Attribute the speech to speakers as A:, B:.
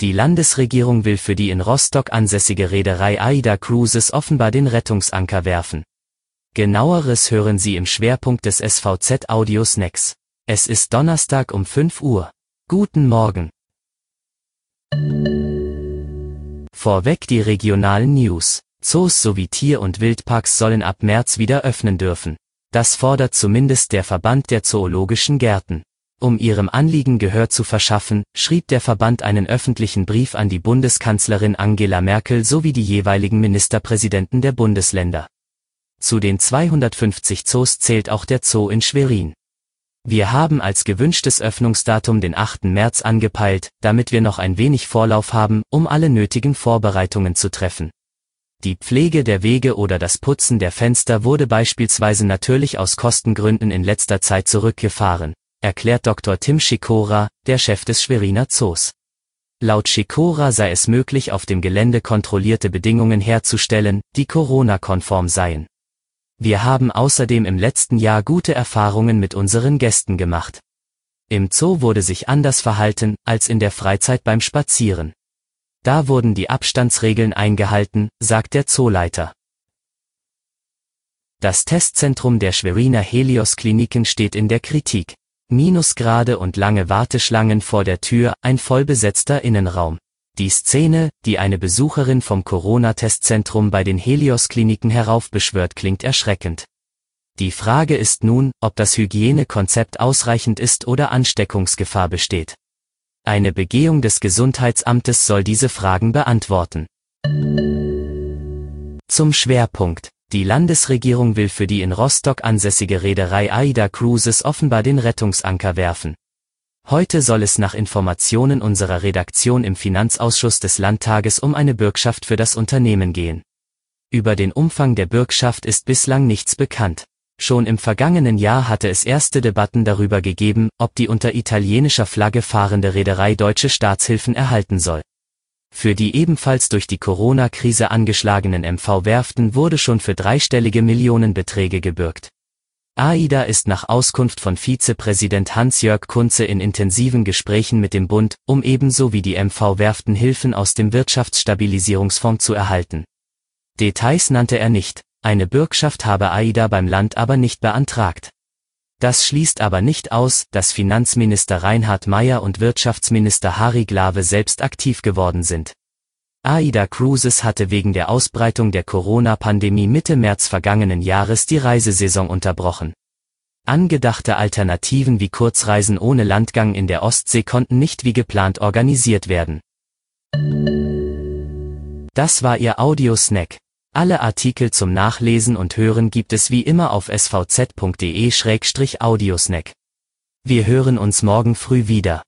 A: Die Landesregierung will für die in Rostock ansässige Reederei AIDA Cruises offenbar den Rettungsanker werfen. Genaueres hören Sie im Schwerpunkt des SVZ Audio Snacks. Es ist Donnerstag um 5 Uhr. Guten Morgen. Vorweg die regionalen News. Zoos sowie Tier- und Wildparks sollen ab März wieder öffnen dürfen. Das fordert zumindest der Verband der Zoologischen Gärten. Um ihrem Anliegen Gehör zu verschaffen, schrieb der Verband einen öffentlichen Brief an die Bundeskanzlerin Angela Merkel sowie die jeweiligen Ministerpräsidenten der Bundesländer. Zu den 250 Zoos zählt auch der Zoo in Schwerin. Wir haben als gewünschtes Öffnungsdatum den 8. März angepeilt, damit wir noch ein wenig Vorlauf haben, um alle nötigen Vorbereitungen zu treffen. Die Pflege der Wege oder das Putzen der Fenster wurde beispielsweise natürlich aus Kostengründen in letzter Zeit zurückgefahren erklärt Dr. Tim Schikora, der Chef des Schweriner Zoos. Laut Schikora sei es möglich, auf dem Gelände kontrollierte Bedingungen herzustellen, die Corona-konform seien. Wir haben außerdem im letzten Jahr gute Erfahrungen mit unseren Gästen gemacht. Im Zoo wurde sich anders verhalten, als in der Freizeit beim Spazieren. Da wurden die Abstandsregeln eingehalten, sagt der Zooleiter. Das Testzentrum der Schweriner Helios Kliniken steht in der Kritik. Minusgrade und lange Warteschlangen vor der Tür, ein vollbesetzter Innenraum. Die Szene, die eine Besucherin vom Corona-Testzentrum bei den Helios-Kliniken heraufbeschwört, klingt erschreckend. Die Frage ist nun, ob das Hygienekonzept ausreichend ist oder Ansteckungsgefahr besteht. Eine Begehung des Gesundheitsamtes soll diese Fragen beantworten. Zum Schwerpunkt. Die Landesregierung will für die in Rostock ansässige Reederei AIDA Cruises offenbar den Rettungsanker werfen. Heute soll es nach Informationen unserer Redaktion im Finanzausschuss des Landtages um eine Bürgschaft für das Unternehmen gehen. Über den Umfang der Bürgschaft ist bislang nichts bekannt. Schon im vergangenen Jahr hatte es erste Debatten darüber gegeben, ob die unter italienischer Flagge fahrende Reederei deutsche Staatshilfen erhalten soll. Für die ebenfalls durch die Corona-Krise angeschlagenen MV-Werften wurde schon für dreistellige Millionenbeträge gebürgt. AIDA ist nach Auskunft von Vizepräsident Hans-Jörg Kunze in intensiven Gesprächen mit dem Bund, um ebenso wie die MV-Werften Hilfen aus dem Wirtschaftsstabilisierungsfonds zu erhalten. Details nannte er nicht, eine Bürgschaft habe AIDA beim Land aber nicht beantragt. Das schließt aber nicht aus, dass Finanzminister Reinhard Meyer und Wirtschaftsminister Harry Glawe selbst aktiv geworden sind. AIDA Cruises hatte wegen der Ausbreitung der Corona-Pandemie Mitte März vergangenen Jahres die Reisesaison unterbrochen. Angedachte Alternativen wie Kurzreisen ohne Landgang in der Ostsee konnten nicht wie geplant organisiert werden. Das war Ihr Audiosnack. Alle Artikel zum Nachlesen und Hören gibt es wie immer auf svz.de-audiosnack. Wir hören uns morgen früh wieder.